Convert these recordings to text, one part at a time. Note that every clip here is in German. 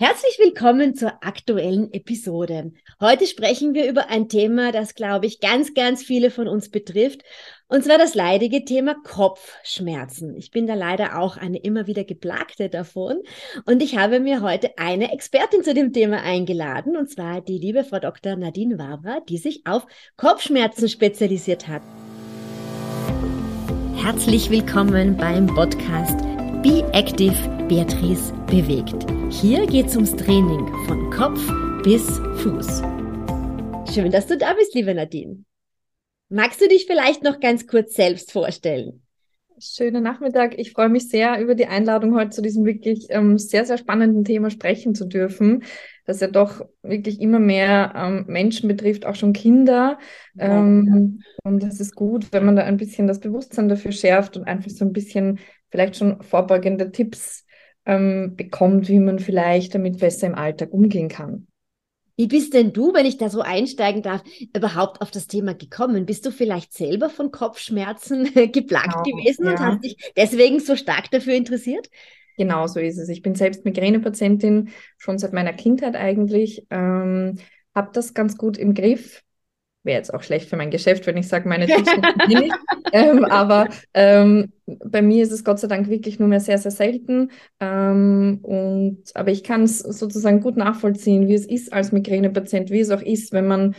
Herzlich willkommen zur aktuellen Episode. Heute sprechen wir über ein Thema, das, glaube ich, ganz, ganz viele von uns betrifft, und zwar das leidige Thema Kopfschmerzen. Ich bin da leider auch eine immer wieder geplagte davon und ich habe mir heute eine Expertin zu dem Thema eingeladen, und zwar die liebe Frau Dr. Nadine Wabra, die sich auf Kopfschmerzen spezialisiert hat. Herzlich willkommen beim Podcast Be Active Beatrice bewegt. Hier geht es ums Training von Kopf bis Fuß. Schön, dass du da bist, liebe Nadine. Magst du dich vielleicht noch ganz kurz selbst vorstellen? Schönen Nachmittag. Ich freue mich sehr über die Einladung, heute zu diesem wirklich ähm, sehr, sehr spannenden Thema sprechen zu dürfen, das ja doch wirklich immer mehr ähm, Menschen betrifft, auch schon Kinder. Ähm, ja. Und es ist gut, wenn man da ein bisschen das Bewusstsein dafür schärft und einfach so ein bisschen vielleicht schon vorbeugende Tipps ähm, bekommt, wie man vielleicht damit besser im Alltag umgehen kann. Wie bist denn du, wenn ich da so einsteigen darf, überhaupt auf das Thema gekommen? Bist du vielleicht selber von Kopfschmerzen geplagt genau, gewesen ja. und hast dich deswegen so stark dafür interessiert? Genau so ist es. Ich bin selbst Migränepatientin, schon seit meiner Kindheit eigentlich. Ähm, habe das ganz gut im Griff wäre jetzt auch schlecht für mein Geschäft, wenn ich sage, meine Tipps nicht. ähm, aber ähm, bei mir ist es Gott sei Dank wirklich nur mehr sehr, sehr selten. Ähm, und, aber ich kann es sozusagen gut nachvollziehen, wie es ist als Migränepatient, wie es auch ist, wenn man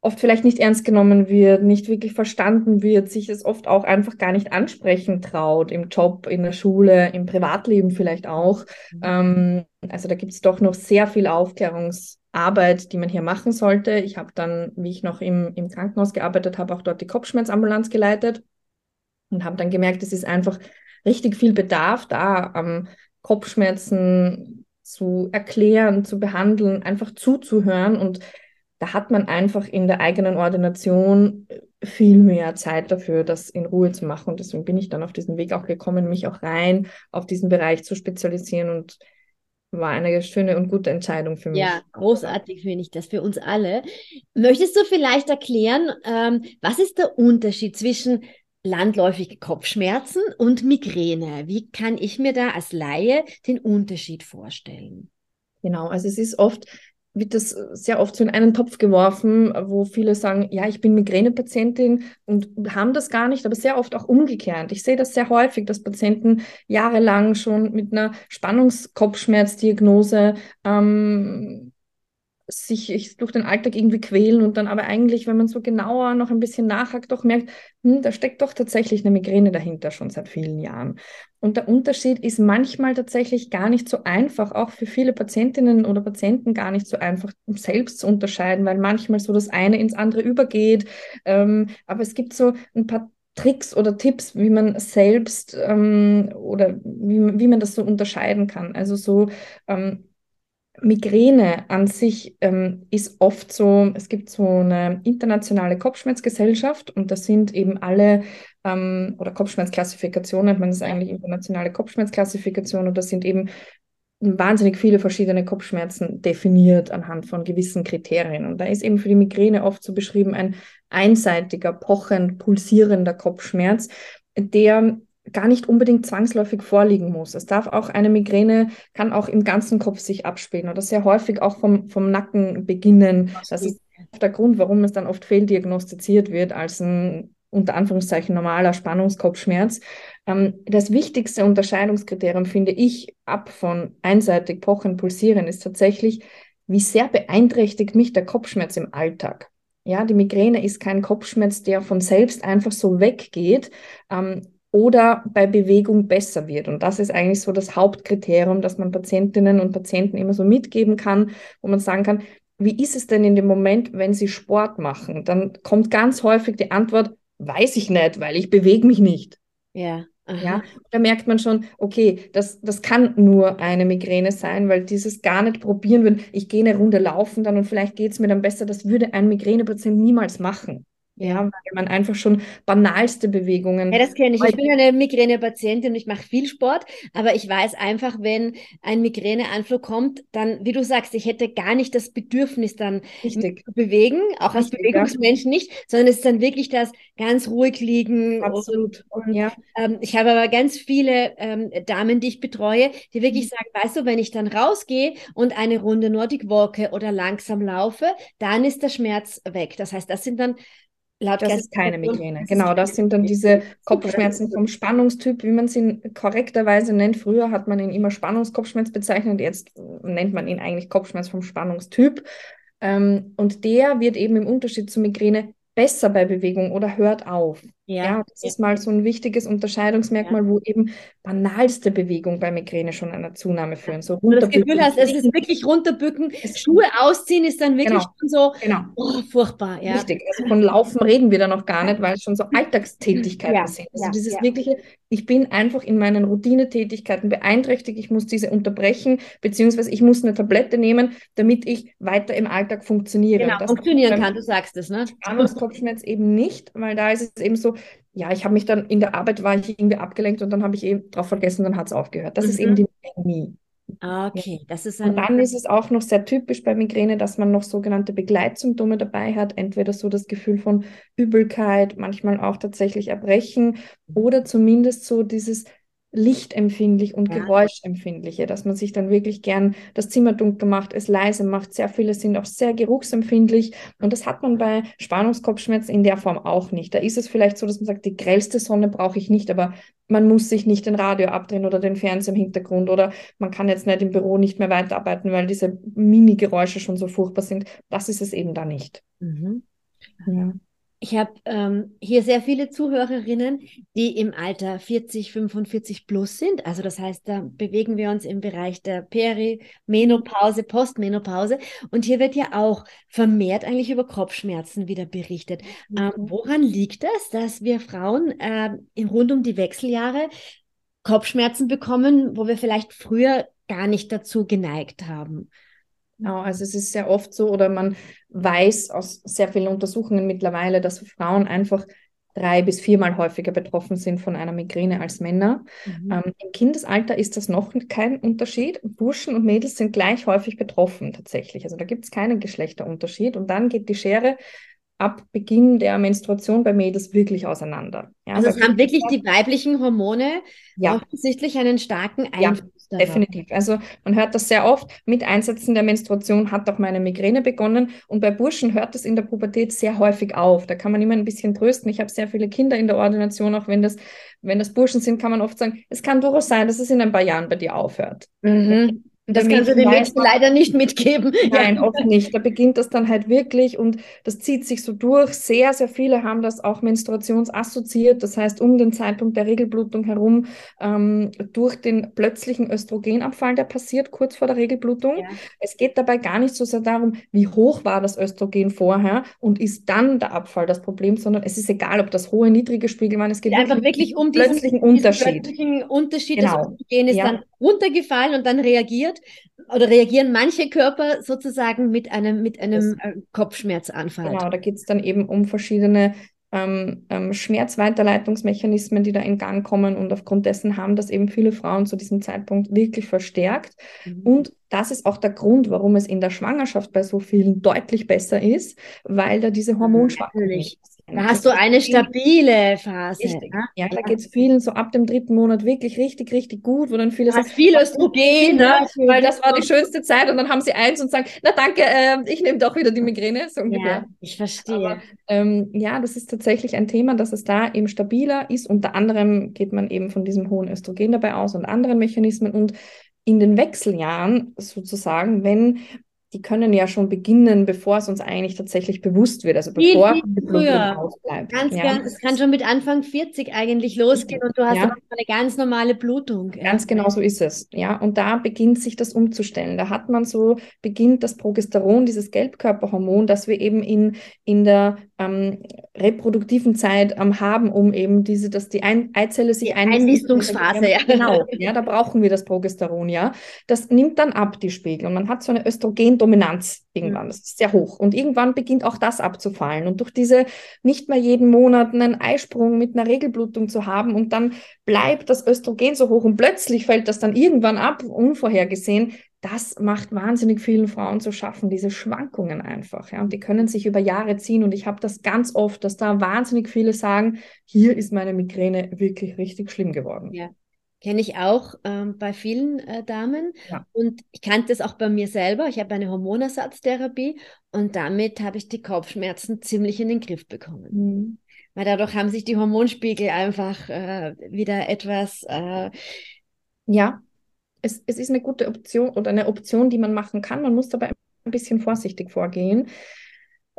oft vielleicht nicht ernst genommen wird, nicht wirklich verstanden wird, sich es oft auch einfach gar nicht ansprechen traut, im Job, in der Schule, im Privatleben vielleicht auch. Mhm. Ähm, also da gibt es doch noch sehr viel Aufklärungs- Arbeit, die man hier machen sollte. Ich habe dann, wie ich noch im, im Krankenhaus gearbeitet habe, auch dort die Kopfschmerzambulanz geleitet und habe dann gemerkt, es ist einfach richtig viel Bedarf da, am Kopfschmerzen zu erklären, zu behandeln, einfach zuzuhören. Und da hat man einfach in der eigenen Ordination viel mehr Zeit dafür, das in Ruhe zu machen. Und deswegen bin ich dann auf diesen Weg auch gekommen, mich auch rein auf diesen Bereich zu spezialisieren und war eine schöne und gute Entscheidung für mich. Ja, großartig finde ich das für uns alle. Möchtest du vielleicht erklären, ähm, was ist der Unterschied zwischen landläufige Kopfschmerzen und Migräne? Wie kann ich mir da als Laie den Unterschied vorstellen? Genau, also es ist oft wird das sehr oft so in einen Topf geworfen, wo viele sagen, ja, ich bin Migränepatientin und haben das gar nicht, aber sehr oft auch umgekehrt. Ich sehe das sehr häufig, dass Patienten jahrelang schon mit einer Spannungskopfschmerzdiagnose ähm, sich durch den Alltag irgendwie quälen und dann aber eigentlich, wenn man so genauer noch ein bisschen nachhakt, doch merkt, hm, da steckt doch tatsächlich eine Migräne dahinter schon seit vielen Jahren. Und der Unterschied ist manchmal tatsächlich gar nicht so einfach, auch für viele Patientinnen oder Patienten gar nicht so einfach selbst zu unterscheiden, weil manchmal so das eine ins andere übergeht. Ähm, aber es gibt so ein paar Tricks oder Tipps, wie man selbst ähm, oder wie, wie man das so unterscheiden kann. Also so ähm, Migräne an sich ähm, ist oft so, es gibt so eine internationale Kopfschmerzgesellschaft und das sind eben alle, ähm, oder Kopfschmerzklassifikation nennt man das eigentlich, internationale Kopfschmerzklassifikation und das sind eben wahnsinnig viele verschiedene Kopfschmerzen definiert anhand von gewissen Kriterien. Und da ist eben für die Migräne oft so beschrieben ein einseitiger, pochend, pulsierender Kopfschmerz, der gar nicht unbedingt zwangsläufig vorliegen muss. Es darf auch eine Migräne, kann auch im ganzen Kopf sich abspielen oder sehr häufig auch vom, vom Nacken beginnen. Das ist der Grund, warum es dann oft fehldiagnostiziert wird als ein unter Anführungszeichen normaler Spannungskopfschmerz. Ähm, das wichtigste Unterscheidungskriterium finde ich ab von einseitig pochen, pulsieren ist tatsächlich, wie sehr beeinträchtigt mich der Kopfschmerz im Alltag. Ja, die Migräne ist kein Kopfschmerz, der von selbst einfach so weggeht, ähm, oder bei Bewegung besser wird. Und das ist eigentlich so das Hauptkriterium, das man Patientinnen und Patienten immer so mitgeben kann, wo man sagen kann, wie ist es denn in dem Moment, wenn sie Sport machen? Dann kommt ganz häufig die Antwort, weiß ich nicht, weil ich bewege mich nicht. Ja. Aha. Ja, da merkt man schon, okay, das, das kann nur eine Migräne sein, weil dieses gar nicht probieren würden, ich gehe eine Runde laufen dann und vielleicht geht es mir dann besser, das würde ein Migränepatient niemals machen. Ja, weil man einfach schon banalste Bewegungen. Ja, das kenne ich. Ich bin eine Migränepatientin und ich mache viel Sport, aber ich weiß einfach, wenn ein Migräneanflug kommt, dann, wie du sagst, ich hätte gar nicht das Bedürfnis, dann Richtig. zu bewegen, auch als Richtig, Bewegungsmensch nicht, sondern es ist dann wirklich das ganz ruhig liegen. Absolut. Und, und Ja. ähm, ich habe aber ganz viele ähm, Damen, die ich betreue, die wirklich sagen, weißt du, wenn ich dann rausgehe und eine Runde Nordic walke oder langsam laufe, dann ist der Schmerz weg. Das heißt, das sind dann laut Das ist keine Migräne. Genau, das sind dann diese Kopfschmerzen vom Spannungstyp, wie man sie korrekterweise nennt. Früher hat man ihn immer Spannungskopfschmerz bezeichnet, jetzt nennt man ihn eigentlich Kopfschmerz vom Spannungstyp. Ähm, und der wird eben im Unterschied zur Migräne besser bei Bewegung oder hört auf. Ja, Ja, das ja. ist mal so ein wichtiges Unterscheidungsmerkmal, wo eben banalste Bewegung bei Migräne schon einer Zunahme führen. So Wo du das. Gefühl hast, es ist wirklich runterbücken, Schuhe ausziehen ist dann wirklich Genau. schon so Genau. oh, furchtbar. Ja. Richtig, also von Laufen reden wir da noch gar nicht, weil es schon so Alltagstätigkeiten Ja, sind. Also ja, dieses ja. wirkliche, ich bin einfach in meinen Routinetätigkeiten beeinträchtigt, ich muss diese unterbrechen, beziehungsweise ich muss eine Tablette nehmen, damit ich weiter im Alltag funktioniere. Genau, funktionieren kann, du sagst es, ne? Spannungskopfschmerz eben nicht, weil da ist es eben so, ja, ich habe mich dann in der Arbeit war ich irgendwie abgelenkt und dann habe ich eben drauf vergessen, dann hat es aufgehört. Das ist Mhm. eben die Migräne. Okay, das ist Und ein. dann ist es auch noch sehr typisch bei Migräne, dass man noch sogenannte Begleitsymptome dabei hat. Entweder so das Gefühl von Übelkeit, manchmal auch tatsächlich Erbrechen oder zumindest so dieses lichtempfindlich und Ja. geräuschempfindliche, dass man sich dann wirklich gern das Zimmer dunkel macht, es leise macht. Sehr viele sind auch sehr geruchsempfindlich und das hat man bei Spannungskopfschmerzen in der Form auch nicht. Da ist es vielleicht so, dass man sagt, die grellste Sonne brauche ich nicht, aber man muss sich nicht den Radio abdrehen oder den Fernseher im Hintergrund oder man kann jetzt nicht im Büro nicht mehr weiterarbeiten, weil diese Mini-Geräusche schon so furchtbar sind. Das ist es eben da nicht. Mhm. Ja. Ich habe ähm, hier sehr viele Zuhörerinnen, die im Alter 40, 45 plus sind. Also das heißt, da bewegen wir uns im Bereich der Perimenopause, Postmenopause. Und hier wird ja auch vermehrt eigentlich über Kopfschmerzen wieder berichtet. Ähm, woran liegt das, dass wir Frauen in rund um die Wechseljahre Kopfschmerzen bekommen, wo wir vielleicht früher gar nicht dazu geneigt haben? Genau, also es ist sehr oft so, oder man weiß aus sehr vielen Untersuchungen mittlerweile, dass Frauen einfach drei bis viermal häufiger betroffen sind von einer Migräne als Männer. Mhm. Ähm, Im Kindesalter ist das noch kein Unterschied. Burschen und Mädels sind gleich häufig betroffen tatsächlich. Also da gibt es keinen Geschlechterunterschied. Und dann geht die Schere ab Beginn der Menstruation bei Mädels wirklich auseinander. Ja, Also es haben wirklich die weiblichen Hormone Ja. offensichtlich einen starken Einfluss. Definitiv. Also man hört das sehr oft. Mit Einsetzen der Menstruation hat auch meine Migräne begonnen. Und bei Burschen hört es in der Pubertät sehr häufig auf. Da kann man immer ein bisschen trösten. Ich habe sehr viele Kinder in der Ordination, auch wenn das, wenn das Burschen sind, kann man oft sagen, es kann durchaus sein, dass es in ein paar Jahren bei dir aufhört. Mhm. Und Das kannst du den man- leider nicht mitgeben. Nein, Ja. oft nicht. Da beginnt das dann halt wirklich und das zieht sich so durch. Sehr, sehr viele haben das auch menstruationsassoziiert. Das heißt, um den Zeitpunkt der Regelblutung herum, ähm, durch den plötzlichen Östrogenabfall, der passiert kurz vor der Regelblutung. Ja. Es geht dabei gar nicht so sehr darum, wie hoch war das Östrogen vorher und ist dann der Abfall das Problem, sondern es ist egal, ob das hohe, niedrige Spiegel waren. Es geht Einfach wirklich um diesen, plötzlichen diesen Unterschied. plötzlichen Unterschied. Genau. Das Östrogen ist Ja. dann runtergefallen und dann reagiert oder reagieren manche Körper sozusagen mit einem, mit einem äh, Kopfschmerzanfall. Genau, da geht es dann eben um verschiedene ähm, ähm, Schmerzweiterleitungsmechanismen, die da in Gang kommen und aufgrund dessen haben das eben viele Frauen zu diesem Zeitpunkt wirklich verstärkt. Mhm. Und das ist auch der Grund, warum es in der Schwangerschaft bei so vielen deutlich besser ist, weil da diese Hormonschwankungen nicht passieren. Da hast du eine stabile Phase. Richtig. ne? Ja, da geht es vielen so ab dem dritten Monat wirklich richtig, richtig gut, wo dann viele hast viel Östrogen, ne? weil das war die schönste Zeit und dann haben sie eins und sagen, na danke, äh, ich nehme doch wieder die Migräne, so. Ja, ich verstehe. Aber, ähm, ja, das ist tatsächlich ein Thema, dass es da eben stabiler ist. Unter anderem geht man eben von diesem hohen Östrogen dabei aus und anderen Mechanismen. Und in den Wechseljahren sozusagen, wenn die können ja schon beginnen, bevor es uns eigentlich tatsächlich bewusst wird, also bevor viel früher. ausbleibt. Ganz, ja. ganz, es kann schon mit Anfang 40 eigentlich losgehen und du hast Ja. eine ganz normale Blutung. Ganz genau so ist es. Ja, und da beginnt sich das umzustellen. Da hat man so, beginnt das Progesteron, dieses Gelbkörperhormon, das wir eben in, in der ähm, reproduktiven Zeit ähm, haben, um eben diese, dass die Ein Eizelle sich. Einnistungsphase, ja. Genau, ja, da brauchen wir das Progesteron, ja. Das nimmt dann ab, die Spiegel. Und man hat so eine Dominanz irgendwann. Das ist sehr hoch. Und irgendwann beginnt auch das abzufallen. Und durch diese nicht mehr jeden Monat einen Eisprung mit einer Regelblutung zu haben und dann bleibt das Östrogen so hoch und plötzlich fällt das dann irgendwann ab, unvorhergesehen, das macht wahnsinnig vielen Frauen zu schaffen, diese Schwankungen einfach. Ja? Und die können sich über Jahre ziehen. Und ich habe das ganz oft, dass da wahnsinnig viele sagen, hier ist meine Migräne wirklich richtig schlimm geworden. Ja. Kenne ich auch ähm, bei vielen äh, Damen. Ja. Und ich kannte es auch bei mir selber. Ich habe eine Hormonersatztherapie und damit habe ich die Kopfschmerzen ziemlich in den Griff bekommen. Mhm. Weil dadurch haben sich die Hormonspiegel einfach äh, wieder etwas. Äh, ja, es, es ist eine gute Option oder eine Option, die man machen kann. Man muss dabei ein bisschen vorsichtig vorgehen,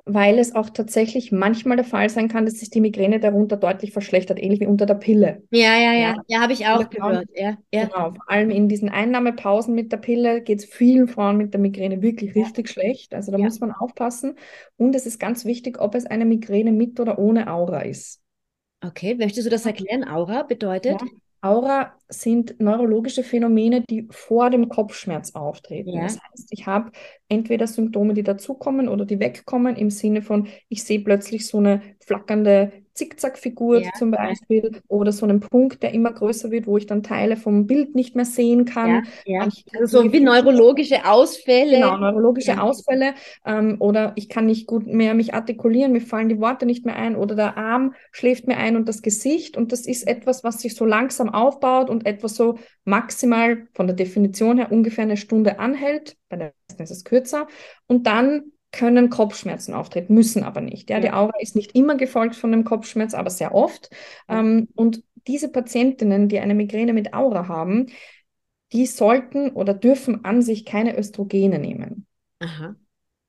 weil es auch tatsächlich manchmal der Fall sein kann, dass sich die Migräne darunter deutlich verschlechtert, ähnlich wie unter der Pille. Ja, ja, ja, ja, ja habe ich auch gehört. Ja, ja. Genau, vor allem in diesen Einnahmepausen mit der Pille geht es vielen Frauen mit der Migräne wirklich richtig schlecht. Also da muss man aufpassen. Und es ist ganz wichtig, ob es eine Migräne mit oder ohne Aura ist. Okay, möchtest du das erklären? Aura bedeutet? Aura sind neurologische Phänomene, die vor dem Kopfschmerz auftreten. Ja. Das heißt, ich habe entweder Symptome, die dazukommen oder die wegkommen, im Sinne von, ich sehe plötzlich so eine flackernde Zickzackfigur ja, zum Beispiel ja. oder so einen Punkt, der immer größer wird, wo ich dann Teile vom Bild nicht mehr sehen kann. Ja, also so wie neurologische Ausfälle. Genau, neurologische Ausfälle. Ähm, oder ich kann nicht gut mehr mich artikulieren, mir fallen die Worte nicht mehr ein oder der Arm schläft mir ein und das Gesicht. Und das ist etwas, was sich so langsam aufbaut und etwas so maximal von der Definition her ungefähr eine Stunde anhält. Bei der ersten ist es kürzer. Und dann können Kopfschmerzen auftreten, müssen aber nicht. Ja. Die Aura ist nicht immer gefolgt von einem Kopfschmerz, aber sehr oft. Ähm, und diese Patientinnen, die eine Migräne mit Aura haben, die sollten oder dürfen an sich keine Östrogene nehmen. Aha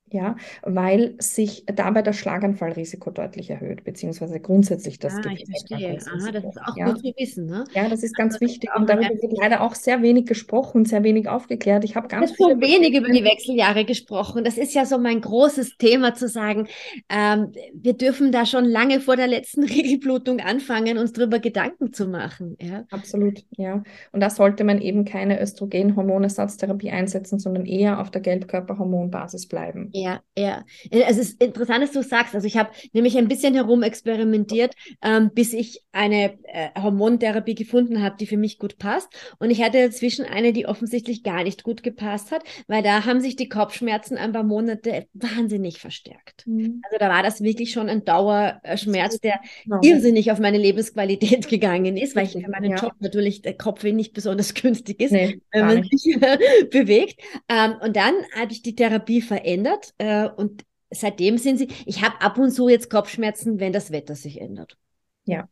ja, weil sich dabei das Schlaganfallrisiko deutlich erhöht, beziehungsweise grundsätzlich das ah, ich verstehe. Aha, das ist auch ja. gut zu wissen. Ne? Ja, das ist ganz also, wichtig und darüber wird leider auch sehr wenig gesprochen, sehr wenig aufgeklärt. Ich habe ganz so wenig über die Wechseljahre gesprochen. Das ist ja so mein großes Thema zu sagen, ähm, wir dürfen da schon lange vor der letzten Regelblutung anfangen, uns darüber Gedanken zu machen. Ja? Absolut, ja. Und da sollte man eben keine Östrogen-Hormonersatztherapie einsetzen, sondern eher auf der Gelbkörperhormonbasis bleiben. Ja, ja. Äh, es ist interessant, dass du sagst. Also ich habe nämlich ein bisschen herumexperimentiert, ähm, bis ich eine äh, Hormontherapie gefunden habe, die für mich gut passt. Und ich hatte dazwischen eine, die offensichtlich gar nicht gut gepasst hat, weil da haben sich die Kopfschmerzen ein paar Monate wahnsinnig verstärkt. Mhm. Also da war das wirklich schon ein Dauerschmerz, der genau. irrsinnig auf meine Lebensqualität gegangen ist, weil ich für meinen ja. Job natürlich der Kopf nicht besonders günstig ist, nee, wenn man sich bewegt. Ähm, und dann habe ich die Therapie verändert äh, und seitdem sind sie, ich habe ab und zu jetzt Kopfschmerzen, wenn das Wetter sich ändert. Ja,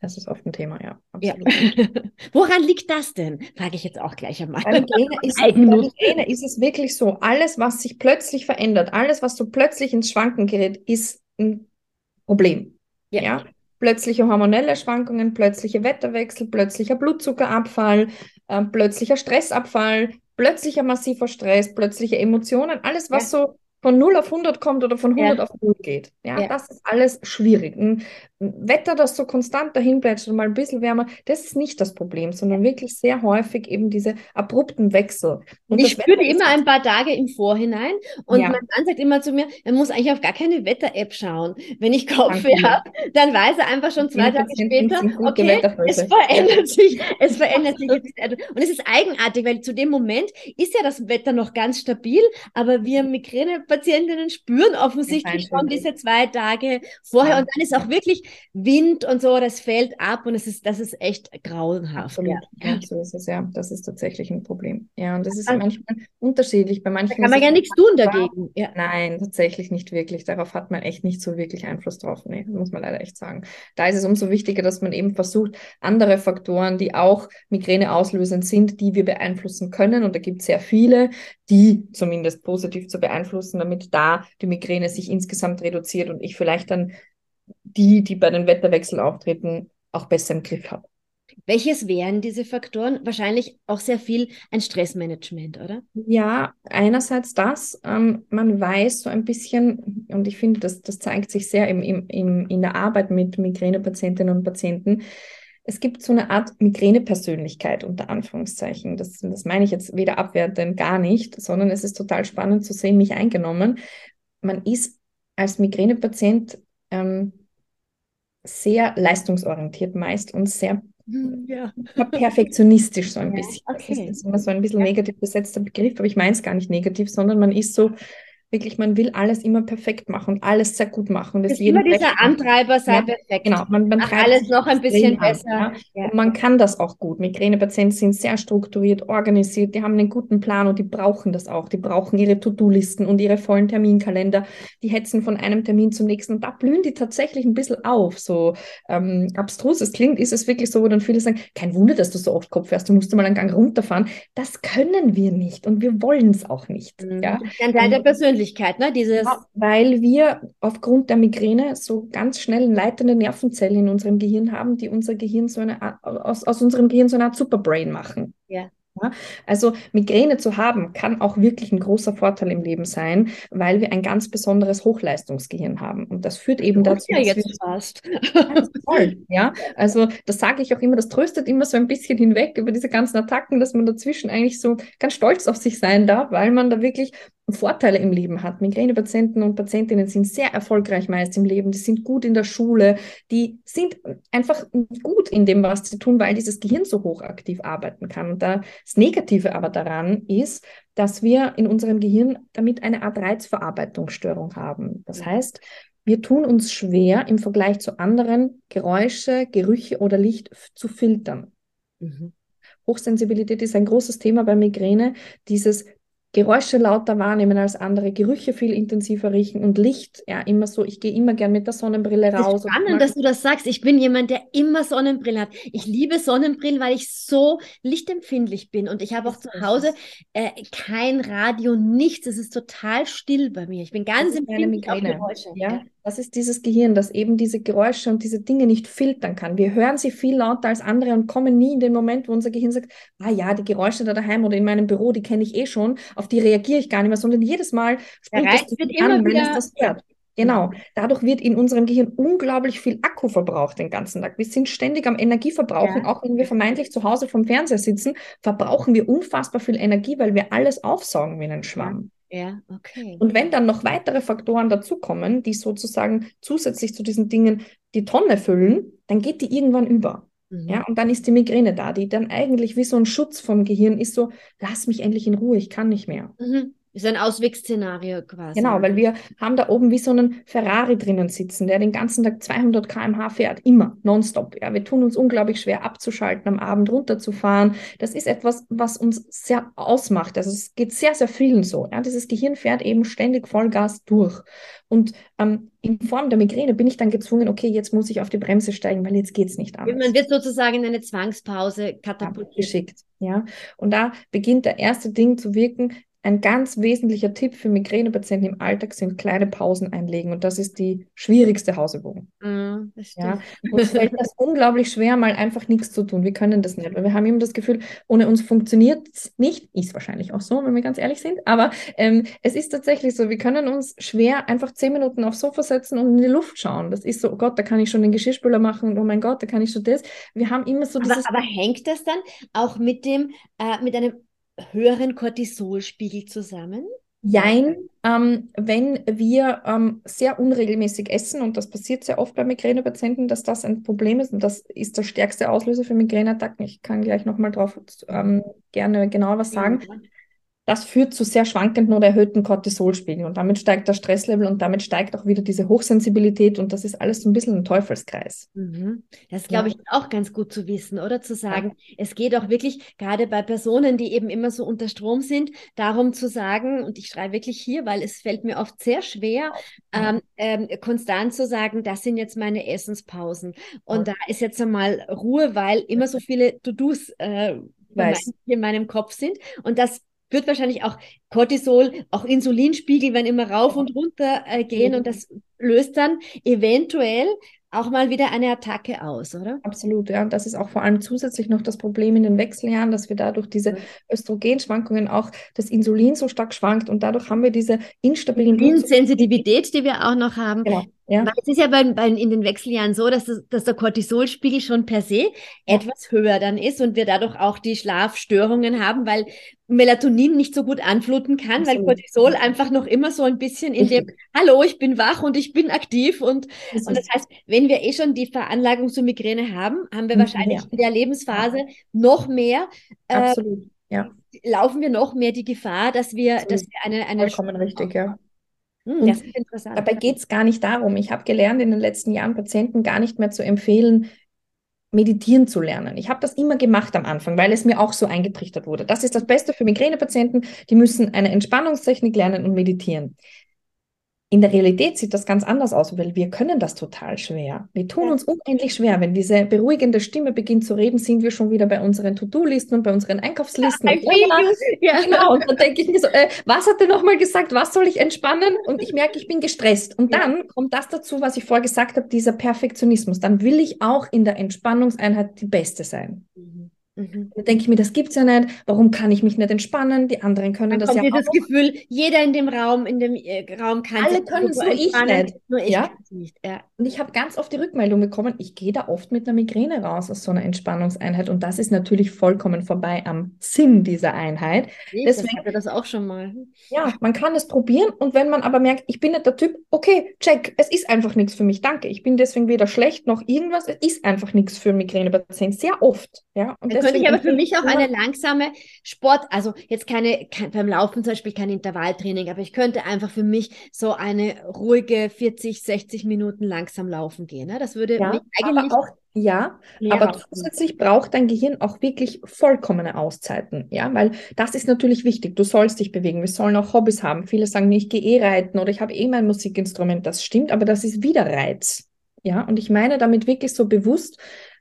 das ist oft ein Thema, ja. ja. Woran liegt das denn? Frage ich jetzt auch gleich einmal. Bei Migräne ist, Migräne ist es wirklich so, alles, was sich plötzlich verändert, alles, was so plötzlich ins Schwanken gerät, ist ein Problem. Ja. ja? Plötzliche hormonelle Schwankungen, plötzliche Wetterwechsel, plötzlicher Blutzuckerabfall, äh, plötzlicher Stressabfall, plötzlicher massiver Stress, plötzliche Emotionen, alles, was ja. so von 0 auf 100 kommt oder von 100 ja. auf 0 geht. Ja, ja, das ist alles schwierig. Ein Wetter, das so konstant dahin bleibt, schon mal ein bisschen wärmer, das ist nicht das Problem, sondern wirklich sehr häufig eben diese abrupten Wechsel. Und ich spüre immer ein paar Tage im Vorhinein und ja. mein Mann sagt immer zu mir, er muss eigentlich auf gar keine Wetter-App schauen. Wenn ich Kopfweh habe, dann weiß er einfach schon zwei Tage später, okay, es verändert sich, es verändert sich. Und es ist eigenartig, weil zu dem Moment ist ja das Wetter noch ganz stabil, aber wir Migräne Patientinnen spüren offensichtlich schon diese zwei Tage vorher ja. und dann ist auch wirklich Wind und so, das fällt ab und es ist, das ist echt grauenhaft. Ja. ja, so ist es ja. Das ist tatsächlich ein Problem. Ja, und das ist also, manchmal unterschiedlich. Bei manchen da kann man ja nichts tun dagegen. Ja. Nein, tatsächlich nicht wirklich. Darauf hat man echt nicht so wirklich Einfluss drauf. Nee, muss man leider echt sagen. Da ist es umso wichtiger, dass man eben versucht, andere Faktoren, die auch Migräne auslösend sind, die wir beeinflussen können. Und da gibt es sehr viele, die zumindest positiv zu beeinflussen, damit da die Migräne sich insgesamt reduziert und ich vielleicht dann die, die bei den Wetterwechseln auftreten, auch besser im Griff habe. Welches wären diese Faktoren? Wahrscheinlich auch sehr viel ein Stressmanagement, oder? Ja, einerseits das. Ähm, man weiß so ein bisschen, und ich finde, das, das zeigt sich sehr im, im, in der Arbeit mit Migränepatientinnen und Patienten, es gibt so eine Art Migräne-Persönlichkeit unter Anführungszeichen. Das, das meine ich jetzt weder abwertend gar nicht, sondern es ist total spannend zu sehen, mich eingenommen. Man ist als Migränepatient ähm, sehr leistungsorientiert meist und sehr hm, ja. perfektionistisch so ein bisschen. Okay. Das ist immer so ein bisschen negativ besetzter Begriff, aber ich meine es gar nicht negativ, sondern man ist so, wirklich, man will alles immer perfekt machen alles sehr gut machen. Das ist immer dieser Antreiber, sei ja, perfekt. Genau, man, man treibt alles noch ein bisschen besser. ja. Ja. Man kann das auch gut. Migränepatienten sind sehr strukturiert, organisiert, die haben einen guten Plan und die brauchen das auch. Die brauchen ihre To-Do-Listen und ihre vollen Terminkalender. Die hetzen von einem Termin zum nächsten und da blühen die tatsächlich ein bisschen auf. So ähm, abstrus es klingt, ist es wirklich so, wo dann viele sagen, kein Wunder, dass du so oft Kopf fährst, du musst mal einen Gang runterfahren. Das können wir nicht und wir wollen es auch nicht. Mhm. Ja? Das ist ein Teil der Persönlichkeit. Persönlichkeit, ne? Dieses ja, weil wir aufgrund der Migräne so ganz schnell leitende Nervenzellen in unserem Gehirn haben, die unser Gehirn so eine aus, aus unserem Gehirn so eine Art Superbrain machen. Ja. Also Migräne zu haben, kann auch wirklich ein großer Vorteil im Leben sein, weil wir ein ganz besonderes Hochleistungsgehirn haben. Und das führt eben dazu, ja jetzt fast. toll, ja, also das sage ich auch immer, das tröstet immer so ein bisschen hinweg über diese ganzen Attacken, dass man dazwischen eigentlich so ganz stolz auf sich sein darf, weil man da wirklich Vorteile im Leben hat. Migränepatienten und Patientinnen sind sehr erfolgreich meist im Leben, die sind gut in der Schule, die sind einfach gut in dem, was sie tun, weil dieses Gehirn so hochaktiv arbeiten kann. Und das Negative aber daran ist, dass wir in unserem Gehirn damit eine Art Reizverarbeitungsstörung haben. Das heißt, wir tun uns schwer, im Vergleich zu anderen Geräusche, Gerüche oder Licht zu filtern. Mhm. Hochsensibilität ist ein großes Thema bei Migräne. Dieses Geräusche lauter wahrnehmen als andere, Gerüche viel intensiver riechen und Licht, ja, immer so, ich gehe immer gern mit der Sonnenbrille raus. Das ist spannend, dass du das sagst. Ich bin jemand, der immer Sonnenbrille hat. Ich liebe Sonnenbrillen, weil ich so lichtempfindlich bin und ich habe auch zu Hause äh, kein Radio, nichts. Es ist total still bei mir. Ich bin ganz empfindlich auf Geräusche. Ja? Ja? Das ist dieses Gehirn, das eben diese Geräusche und diese Dinge nicht filtern kann. Wir hören sie viel lauter als andere und kommen nie in den Moment, wo unser Gehirn sagt, ah ja, die Geräusche da daheim oder in meinem Büro, die kenne ich eh schon, auf die reagiere ich gar nicht mehr, sondern jedes Mal springt es an, wenn es das hört. Genau. Dadurch wird in unserem Gehirn unglaublich viel Akku verbraucht den ganzen Tag. Wir sind ständig am Energieverbrauchen. Ja. Auch wenn wir vermeintlich zu Hause vom Fernseher sitzen, verbrauchen wir unfassbar viel Energie, weil wir alles aufsaugen wie einen Schwamm. Ja, okay. Und wenn dann noch weitere Faktoren dazukommen, die sozusagen zusätzlich zu diesen Dingen die Tonne füllen, dann geht die irgendwann über. Mhm. Ja, und dann ist die Migräne da, die dann eigentlich wie so ein Schutz vom Gehirn ist, so, lass mich endlich in Ruhe, ich kann nicht mehr. Mhm. Ist ein Auswegsszenario quasi. Genau, weil wir haben da oben wie so einen Ferrari drinnen sitzen, der den ganzen Tag 200 km/h fährt, immer, nonstop. Ja, wir tun uns unglaublich schwer abzuschalten, am Abend runterzufahren. Das ist etwas, was uns sehr ausmacht. Also es geht sehr, sehr vielen so. Ja, dieses Gehirn fährt eben ständig Vollgas durch. Und ähm, in Form der Migräne bin ich dann gezwungen, okay, jetzt muss ich auf die Bremse steigen, weil jetzt geht es nicht anders. Man wird sozusagen in eine Zwangspause katapultiert. Geschickt. Ja, und da beginnt der erste Ding zu wirken, ein ganz wesentlicher Tipp für Migränepatienten im Alltag sind kleine Pausen einlegen und das ist die schwierigste Hausübung. Mm, ja, uns fällt das unglaublich schwer, mal einfach nichts zu tun. Wir können das nicht, weil wir haben immer das Gefühl, ohne uns funktioniert es nicht. Ist wahrscheinlich auch so, wenn wir ganz ehrlich sind, aber ähm, es ist tatsächlich so, wir können uns schwer einfach zehn Minuten aufs Sofa setzen und in die Luft schauen. Das ist so, oh Gott, da kann ich schon den Geschirrspüler machen und oh mein Gott, da kann ich schon das. Wir haben immer so dieses... Aber, aber hängt das dann auch mit dem, äh, mit einem höheren Cortisolspiegel zusammen? Jein, ähm, wenn wir ähm, sehr unregelmäßig essen, und das passiert sehr oft bei Migränepatienten, dass das ein Problem ist, und das ist der stärkste Auslöser für Migräneattacken. Ich kann gleich nochmal drauf ähm, gerne genauer was sagen. Ja. Das führt zu sehr schwankenden oder erhöhten Cortisolspiegeln und damit steigt der Stresslevel und damit steigt auch wieder diese Hochsensibilität und das ist alles so ein bisschen ein Teufelskreis. Mhm. Das glaube ja. ich auch ganz gut zu wissen, oder zu sagen, ja. es geht auch wirklich gerade bei Personen, die eben immer so unter Strom sind, darum zu sagen, und ich schreibe wirklich hier, weil es fällt mir oft sehr schwer, ähm, ähm, konstant zu sagen, das sind jetzt meine Essenspausen und ja. da ist jetzt einmal Ruhe, weil immer so viele To-Dos äh, in meinem Kopf sind und das wird wahrscheinlich auch Cortisol, auch Insulinspiegel werden immer rauf und runter äh, gehen und das löst dann eventuell auch mal wieder eine Attacke aus, oder? Absolut, ja. Und das ist auch vor allem zusätzlich noch das Problem in den Wechseljahren, dass wir dadurch diese Östrogenschwankungen auch das Insulin so stark schwankt und dadurch haben wir diese instabilen Insensitivität, die wir auch noch haben. Genau. Ja. Weil es ist ja bei, bei, in den Wechseljahren so, dass, das, dass der Cortisolspiegel schon per se ja. etwas höher dann ist und wir dadurch auch die Schlafstörungen haben, weil Melatonin nicht so gut anfluten kann, Absolut. weil Cortisol einfach noch immer so ein bisschen in dem, hallo, ich bin wach und ich bin aktiv und, und das heißt, wenn wir eh schon die Veranlagung zur Migräne haben, haben wir mhm, wahrscheinlich ja. in der Lebensphase noch mehr. Äh, Absolut, ja. Laufen wir noch mehr die Gefahr, dass wir, dass wir eine, eine Vollkommen richtig, ja das ist interessant. Dabei geht es gar nicht darum. Ich habe gelernt, in den letzten Jahren Patienten gar nicht mehr zu empfehlen, meditieren zu lernen. Ich habe das immer gemacht am Anfang, weil es mir auch so eingetrichtert wurde. Das ist das Beste für Migränepatienten. Die müssen eine Entspannungstechnik lernen und meditieren. In der Realität sieht das ganz anders aus, weil wir können das total schwer. Wir tun uns unendlich schwer. Wenn diese beruhigende Stimme beginnt zu reden, sind wir schon wieder bei unseren To-Do-Listen und bei unseren Einkaufslisten. Ja, ja. Genau. Und dann denke ich mir so, äh, was hat er nochmal gesagt? Was soll ich entspannen? Und ich merke, ich bin gestresst. Und dann kommt das dazu, was ich vorher gesagt habe, dieser Perfektionismus. Dann will ich auch in der Entspannungseinheit die Beste sein. Mhm. Mhm. Da denke ich mir, das gibt es ja nicht. Warum kann ich mich nicht entspannen? Die anderen können Dann das kommt ja dir das Gefühl, jeder in dem Raum, in dem äh, Raum kann Alle können es, nur ich nicht. Nur ich ja? nicht. Ja. Und ich habe ganz oft die Rückmeldung bekommen, ich gehe da oft mit einer Migräne raus aus so einer Entspannungseinheit. Und das ist natürlich vollkommen vorbei am Sinn dieser Einheit. Ich Deswegen hatte das auch schon mal. Ja, man kann es probieren. Und wenn man aber merkt, ich bin nicht der Typ, okay, check, es ist einfach nichts für mich. Danke. Ich bin deswegen weder schlecht noch irgendwas. Es ist einfach nichts für Migränepatienten. Sehr oft. Ja. Und könnte ich aber für mich auch eine langsame Sport, also jetzt keine, kein, beim Laufen zum Beispiel kein Intervalltraining, aber ich könnte einfach für mich so eine ruhige 40, 60 Minuten langsam laufen gehen. Ne? Das würde ja, eigentlich auch ja, aber zusätzlich braucht dein Gehirn auch wirklich vollkommene Auszeiten, ja, weil das ist natürlich wichtig. Du sollst dich bewegen, wir sollen auch Hobbys haben. Viele sagen, ich gehe eh reiten oder ich habe eh mein Musikinstrument. Das stimmt, aber das ist wieder Reiz. Ja, und ich meine damit wirklich so bewusst,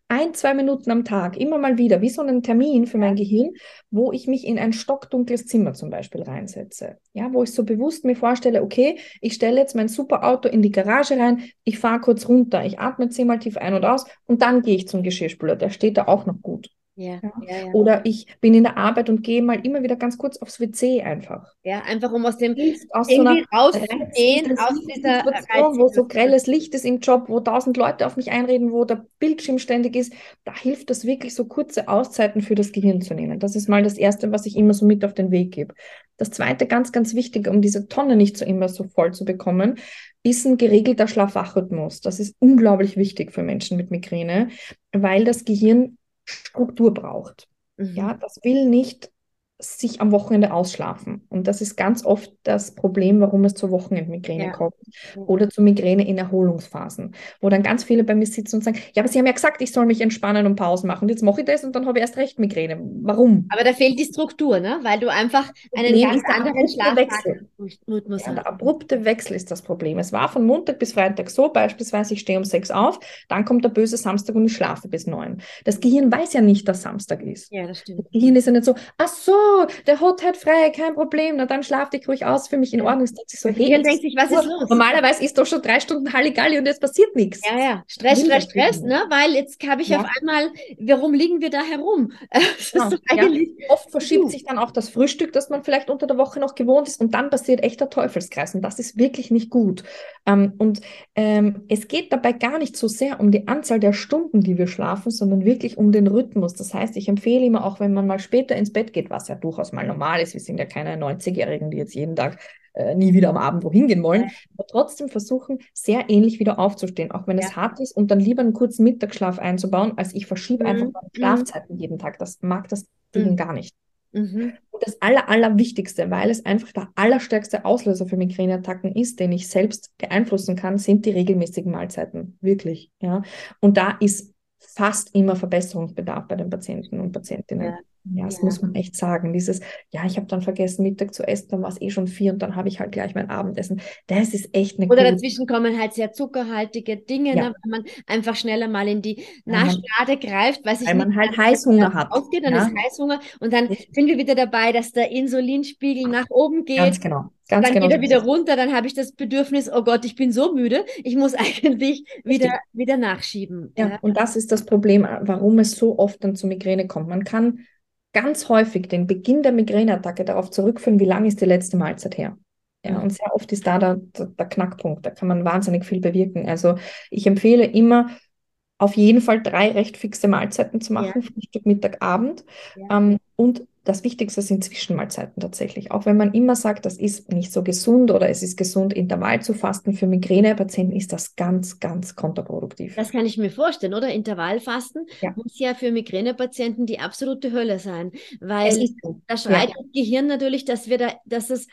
ein, zwei Minuten am Tag, immer mal wieder, wie so einen Termin für mein Gehirn, wo ich mich in ein stockdunkles Zimmer zum Beispiel reinsetze. Ja, wo ich so bewusst mir vorstelle, okay, ich stelle jetzt mein Superauto in die Garage rein, ich fahre kurz runter, ich atme zehnmal tief ein und aus und dann gehe ich zum Geschirrspüler. Der steht da auch noch gut. Ja, ja. Ja, Oder ich bin in der Arbeit und gehe mal immer wieder ganz kurz aufs WC einfach. Ja, einfach um aus dem aus so einer rauszugehen, aus dieser Situation, wo so grelles Licht ist im Job, wo tausend Leute auf mich einreden, wo der Bildschirm ständig ist. Da hilft es wirklich, so kurze Auszeiten für das Gehirn zu nehmen. Das ist mal das Erste, was ich immer so mit auf den Weg gebe. Das Zweite, ganz, ganz wichtig, um diese Tonne nicht so immer so voll zu bekommen, ist ein geregelter Schlaf-Wach-Rhythmus. Das ist unglaublich wichtig für Menschen mit Migräne, weil das Gehirn Struktur braucht. Mhm. Ja, das will nicht sich am Wochenende ausschlafen. Und das ist ganz oft das Problem, warum es zur Wochenendmigräne ja. kommt oder zu Migräne in Erholungsphasen, wo dann ganz viele bei mir sitzen und sagen, ja, aber Sie haben ja gesagt, ich soll mich entspannen und Pausen machen. Und jetzt mache ich das und dann habe ich erst recht Migräne. Warum? Aber da fehlt die Struktur, ne? weil du einfach einen Problem ganz anderen Schlafrhythmus ja, hast. Der abrupte Wechsel ist das Problem. Es war von Montag bis Freitag so, beispielsweise ich stehe um sechs auf, dann kommt der böse Samstag und ich schlafe bis neun. Das Gehirn weiß ja nicht, dass Samstag ist. Ja, das stimmt. Das Gehirn ist ja nicht so, ach so, der Hot hat frei, kein Problem, na dann schlaf dich ruhig aus, für mich in Ordnung. Denkt sich so, hey, dann denkt sich, was ist los? Normalerweise ist doch schon drei Stunden Halligalli und jetzt passiert nichts. Ja, ja, Stress, Stress, Stress, ne? weil jetzt habe ich ja. auf einmal, warum liegen wir da herum? Ja, ja. Oft verschiebt uh. sich dann auch das Frühstück, das man vielleicht unter der Woche noch gewohnt ist und dann passiert echter Teufelskreis und das ist wirklich nicht gut. Ähm, und ähm, es geht dabei gar nicht so sehr um die Anzahl der Stunden, die wir schlafen, sondern wirklich um den Rhythmus. Das heißt, ich empfehle immer auch, wenn man mal später ins Bett geht, was ja durchaus mal normal ist. Wir sind ja keine 90-Jährigen, die jetzt jeden Tag äh, nie wieder am Abend wohin gehen wollen, aber trotzdem versuchen, sehr ähnlich wieder aufzustehen, auch wenn ja. es hart ist und dann lieber einen kurzen Mittagsschlaf einzubauen, als ich verschiebe mhm. einfach meine Schlafzeiten jeden Tag. Das mag das Ding mhm. gar nicht. Mhm. Und das Aller, Allerwichtigste, weil es einfach der allerstärkste Auslöser für Migräneattacken ist, den ich selbst beeinflussen kann, sind die regelmäßigen Mahlzeiten. Wirklich. Ja. Und da ist fast immer Verbesserungsbedarf bei den Patienten und Patientinnen. Ja. Ja, das ja. muss man echt sagen. Dieses, ja, ich habe dann vergessen, Mittag zu essen, dann war es eh schon vier und dann habe ich halt gleich mein Abendessen. Das ist echt eine Oder dazwischen kommen halt sehr zuckerhaltige Dinge, ja. ne, wenn man einfach schneller mal in die Nachschlade greift, weil, weil man halt Heißhunger hat. Aufgeht, dann ja. ist Heißhunger und dann sind wir wieder dabei, dass der Insulinspiegel nach oben geht. Ganz genau. Ganz dann genau geht er wieder runter, dann habe ich das Bedürfnis, oh Gott, ich bin so müde, ich muss eigentlich wieder, wieder nachschieben. Ja, ja, und das ist das Problem, warum es so oft dann zu Migräne kommt. Man kann ganz häufig den Beginn der Migräneattacke darauf zurückführen, wie lange ist die letzte Mahlzeit her. Ja, und sehr oft ist da der, der, Knackpunkt. Da kann man wahnsinnig viel bewirken. Also ich empfehle immer, auf jeden Fall drei recht fixe Mahlzeiten zu machen, ja. Frühstück, Mittag, Abend. Ja. Ähm, und das Wichtigste sind Zwischenmahlzeiten tatsächlich. Auch wenn man immer sagt, das ist nicht so gesund oder es ist gesund, Intervall zu fasten, für Migränepatienten ist das ganz, ganz kontraproduktiv. Das kann ich mir vorstellen, oder? Intervallfasten ja. muss ja für Migränepatienten die absolute Hölle sein, weil da schreit ja. das Gehirn natürlich, dass wir da, dass es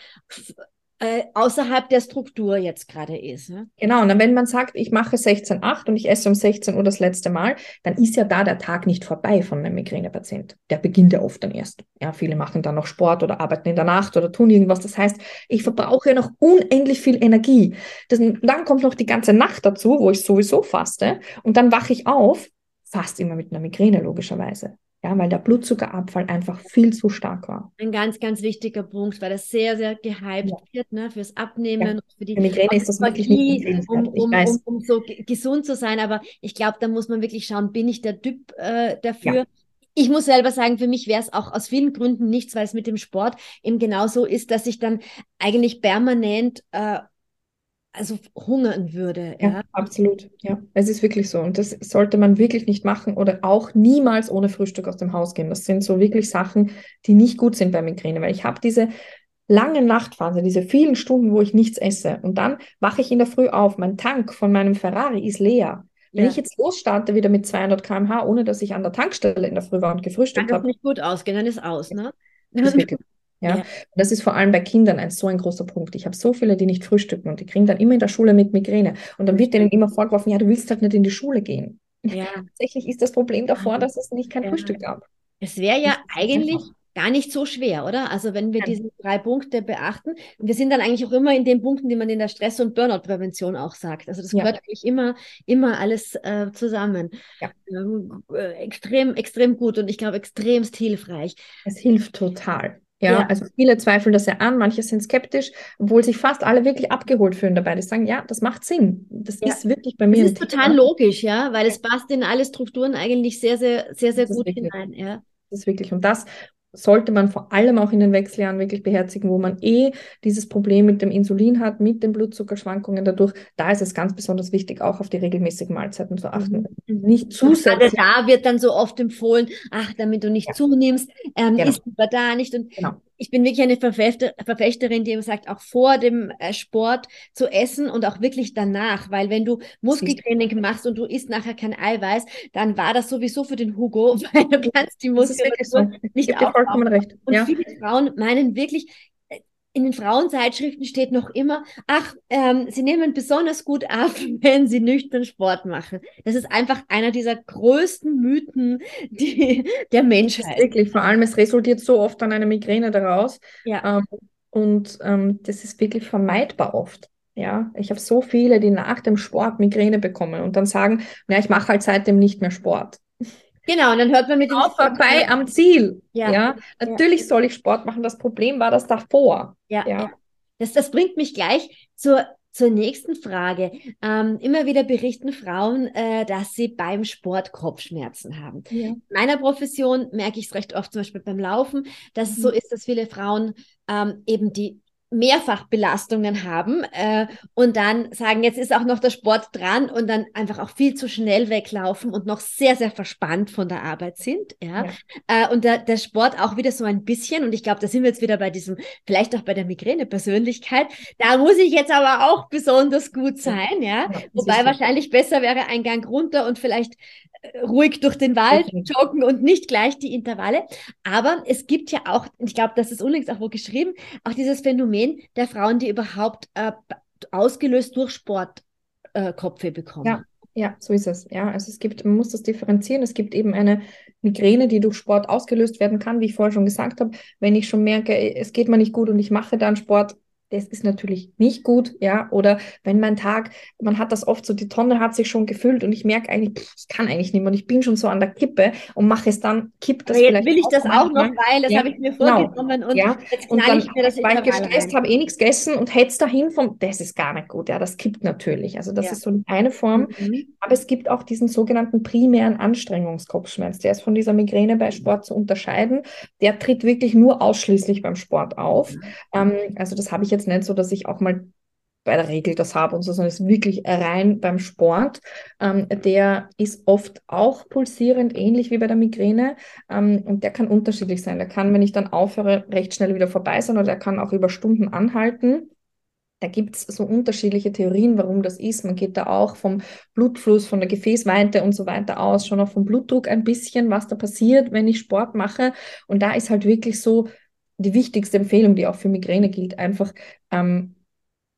äh, außerhalb der Struktur jetzt gerade ist. Ne? Genau, und dann, wenn man sagt, ich mache 16,8 und ich esse um 16 Uhr das letzte Mal, dann ist ja da der Tag nicht vorbei von einem Migränepatient. Der beginnt ja oft dann erst. Ja, viele machen dann noch Sport oder arbeiten in der Nacht oder tun irgendwas. Das heißt, ich verbrauche ja noch unendlich viel Energie. Das, dann kommt noch die ganze Nacht dazu, wo ich sowieso faste. Und dann wache ich auf, fast immer mit einer Migräne logischerweise. Ja, weil der Blutzuckerabfall einfach viel zu stark war. Ein ganz, ganz wichtiger Punkt, weil das sehr, sehr gehypt ja. wird, ne, fürs Abnehmen, ja. für die Migräne ist das wirklich nicht um, um, um, um, so gesund zu sein. Aber ich glaube, da muss man wirklich schauen, bin ich der Typ äh, dafür? Ja. Ich muss selber sagen, für mich wäre es auch aus vielen Gründen nichts, weil es mit dem Sport eben genauso ist, dass ich dann eigentlich permanent äh, also hungern würde. Ja, ja, absolut. Ja, es ist wirklich so. Und das sollte man wirklich nicht machen oder auch niemals ohne Frühstück aus dem Haus gehen. Das sind so wirklich Sachen, die nicht gut sind bei Migräne, weil ich habe diese lange Nachtphase, diese vielen Stunden, wo ich nichts esse. Und dann wache ich in der Früh auf. Mein Tank von meinem Ferrari ist leer. Wenn ja. ich jetzt losstarte wieder mit 200 km/h, ohne dass ich an der Tankstelle in der Früh war und gefrühstückt habe. Kann das nicht gut ausgehen, dann ist aus, ne? Das ist wirklich ja? ja. Das ist vor allem bei Kindern ein so ein großer Punkt. Ich habe so viele, die nicht frühstücken und die kriegen dann immer in der Schule mit Migräne. Und dann wird denen immer vorgeworfen, ja, du willst halt nicht in die Schule gehen. Ja. Tatsächlich ist das Problem davor, dass es nicht kein ja. Frühstück gab. Es wäre ja eigentlich einfach. gar nicht so schwer, oder? Also wenn wir ja. diese drei Punkte beachten, wir sind dann eigentlich auch immer in den Punkten, die man in der Stress- und Burnout-Prävention auch sagt. Also das gehört eigentlich immer, immer alles äh, zusammen. Ähm, äh, extrem, extrem gut und ich glaube extremst hilfreich. Es hilft total. Ja, ja, also viele zweifeln das ja an, manche sind skeptisch, obwohl sich fast alle wirklich abgeholt fühlen dabei. Die sagen, ja, das macht Sinn. Das ja. ist wirklich bei mir. Das ist total Thema. logisch, ja, weil es passt in alle Strukturen eigentlich sehr, sehr, sehr, sehr gut hinein. Ja. Das ist wirklich. Und das sollte man vor allem auch in den Wechseljahren wirklich beherzigen, wo man eh dieses Problem mit dem Insulin hat, mit den Blutzuckerschwankungen dadurch. Da ist es ganz besonders wichtig, auch auf die regelmäßigen Mahlzeiten zu achten. Mhm. Nicht zusätzlich. da wird dann so oft empfohlen, ach, damit du nicht ja. zunimmst, ähm, genau. isst lieber da nicht. Und genau ich bin wirklich eine Verfechter, Verfechterin, die immer sagt, auch vor dem äh, Sport zu essen und auch wirklich danach, weil wenn du Muskeltraining machst und du isst nachher kein Eiweiß, dann war das sowieso für den Hugo, weil du kannst die so. nicht aufbauen. Recht. Und ja. viele Frauen meinen wirklich, in den Frauenzeitschriften steht noch immer, ach, ähm, sie nehmen besonders gut ab, wenn sie nüchtern Sport machen. Das ist einfach einer dieser größten Mythen die, der Menschheit. Wirklich, vor allem, es resultiert so oft an einer Migräne daraus. Ja. Ähm, und ähm, das ist wirklich vermeidbar oft. Ja, ich habe so viele, die nach dem Sport Migräne bekommen und dann sagen, ja, ich mache halt seitdem nicht mehr Sport. Genau, und dann hört man mit dem Auch vorbei am Ziel. Ja. ja? Natürlich ja. soll ich Sport machen. Das Problem war das davor. Ja. ja. Das, das bringt mich gleich zur, zur nächsten Frage. Ähm, immer wieder berichten Frauen, äh, dass sie beim Sport Kopfschmerzen haben. In meiner Profession merke ich es recht oft, zum Beispiel beim Laufen, dass mhm. es so ist, dass viele Frauen ähm, eben die Mehrfachbelastungen haben äh, und dann sagen, jetzt ist auch noch der Sport dran und dann einfach auch viel zu schnell weglaufen und noch sehr, sehr verspannt von der Arbeit sind. Ja. ja. Äh, und der, der Sport auch wieder so ein bisschen, und ich glaube, da sind wir jetzt wieder bei diesem, vielleicht auch bei der Migräne-Persönlichkeit, da muss ich jetzt aber auch besonders gut sein, ja. ja Wobei wahrscheinlich besser wäre ein Gang runter und vielleicht ruhig durch den Wald joggen und nicht gleich die Intervalle. Aber es gibt ja auch, ich glaube, das ist unlängst auch wo geschrieben, auch dieses Phänomen der Frauen, die überhaupt äh, ausgelöst durch Sport äh, Kopfweh bekommen. Ja. Ja, so ist es. Ja, also es gibt, man muss das differenzieren. Es gibt eben eine Migräne, die durch Sport ausgelöst werden kann, wie ich vorher schon gesagt habe. Wenn ich schon merke, es geht mir nicht gut und ich mache dann Sport, das ist natürlich nicht gut, ja, oder wenn mein Tag, man hat das oft so, die Tonne hat sich schon gefüllt und ich merke eigentlich, pff, ich kann eigentlich nicht mehr und ich bin schon so an der Kippe und mache es dann, kippt das Aber jetzt will ich das auch noch, weil das ja, habe ich mir genau. vorgenommen genau. und ja. jetzt und dann, ich mir das Weil ich gestresst habe, eh nichts gegessen und hetze dahin vom, das ist gar nicht gut, ja, das kippt natürlich. Also das ja. ist so eine Form, mhm. aber es gibt auch diesen sogenannten primären Anstrengungskopfschmerz, der ist von dieser Migräne bei Sport zu unterscheiden, der tritt wirklich nur ausschließlich beim Sport auf. Mhm. Ähm, also das habe ich jetzt jetzt nicht so, dass ich auch mal bei der Regel das habe und so, sondern es ist wirklich rein beim Sport. Ähm, der ist oft auch pulsierend, ähnlich wie bei der Migräne. Ähm, und der kann unterschiedlich sein. Der kann, wenn ich dann aufhöre, recht schnell wieder vorbei sein oder der kann auch über Stunden anhalten. Da gibt es so unterschiedliche Theorien, warum das ist. Man geht da auch vom Blutfluss, von der Gefäßweite und so weiter aus, schon auch vom Blutdruck ein bisschen, was da passiert, wenn ich Sport mache. Und da ist halt wirklich so die wichtigste Empfehlung, die auch für Migräne gilt, einfach ähm,